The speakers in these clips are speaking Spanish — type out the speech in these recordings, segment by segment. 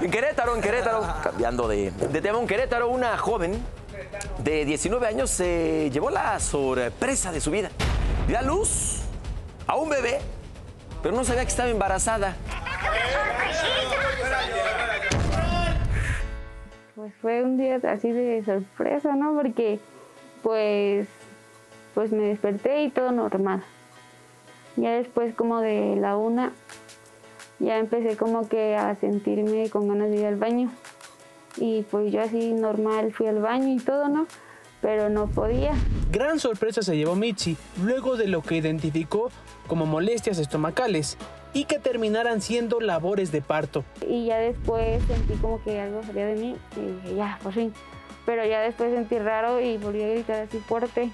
En Querétaro, en Querétaro, cambiando de, de tema, en Querétaro, una joven de 19 años se llevó la sorpresa de su vida. Dio a luz a un bebé, pero no sabía que estaba embarazada. Pues fue un día así de sorpresa, ¿no? Porque pues, pues me desperté y todo normal. Ya después como de la una, ya empecé como que a sentirme con ganas de ir al baño. Y pues yo así normal fui al baño y todo, ¿no? Pero no podía. Gran sorpresa se llevó Michi luego de lo que identificó como molestias estomacales y que terminaran siendo labores de parto. Y ya después sentí como que algo salía de mí y dije, ya, por fin. Pero ya después sentí raro y volví a gritar así fuerte.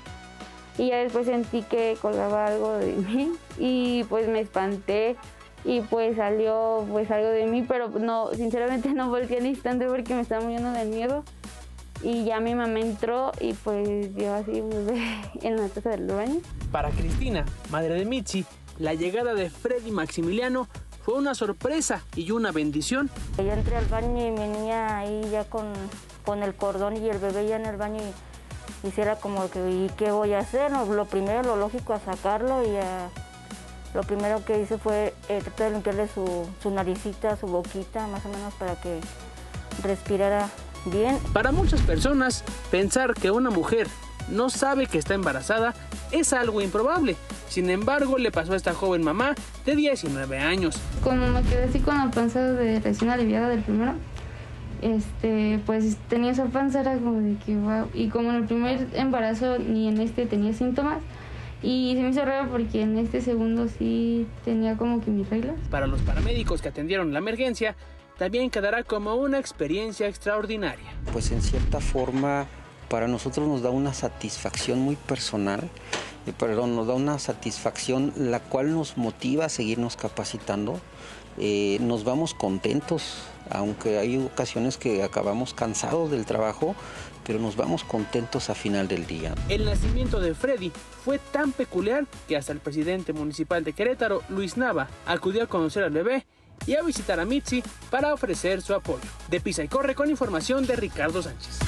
Y ya después sentí que colgaba algo de mí y pues me espanté y pues salió pues algo de mí, pero no, sinceramente no volteé al instante porque me estaba muriendo de miedo. Y ya mi mamá entró y pues vio así un bebé en la taza del baño. Para Cristina, madre de Michi, la llegada de Freddy Maximiliano fue una sorpresa y una bendición. Yo entré al baño y venía ahí ya con, con el cordón y el bebé ya en el baño y hiciera como que, ¿y qué voy a hacer? No, lo primero, lo lógico, a sacarlo y a, lo primero que hice fue eh, tratar de limpiarle su, su naricita, su boquita, más o menos para que respirara bien. Para muchas personas, pensar que una mujer no sabe que está embarazada es algo improbable. Sin embargo, le pasó a esta joven mamá de 19 años. Como me quedé así con la panza de recién aliviada del primero, este, pues tenía esa panza, era como de que wow. Y como en el primer embarazo ni en este tenía síntomas, y se me hizo raro porque en este segundo sí tenía como que mis reglas. Para los paramédicos que atendieron la emergencia, también quedará como una experiencia extraordinaria. Pues en cierta forma para nosotros nos da una satisfacción muy personal, eh, perdón, nos da una satisfacción la cual nos motiva a seguirnos capacitando. Eh, nos vamos contentos, aunque hay ocasiones que acabamos cansados del trabajo, pero nos vamos contentos a final del día. El nacimiento de Freddy fue tan peculiar que hasta el presidente municipal de Querétaro, Luis Nava, acudió a conocer al bebé y a visitar a Mitzi para ofrecer su apoyo. De Pisa y Corre con información de Ricardo Sánchez.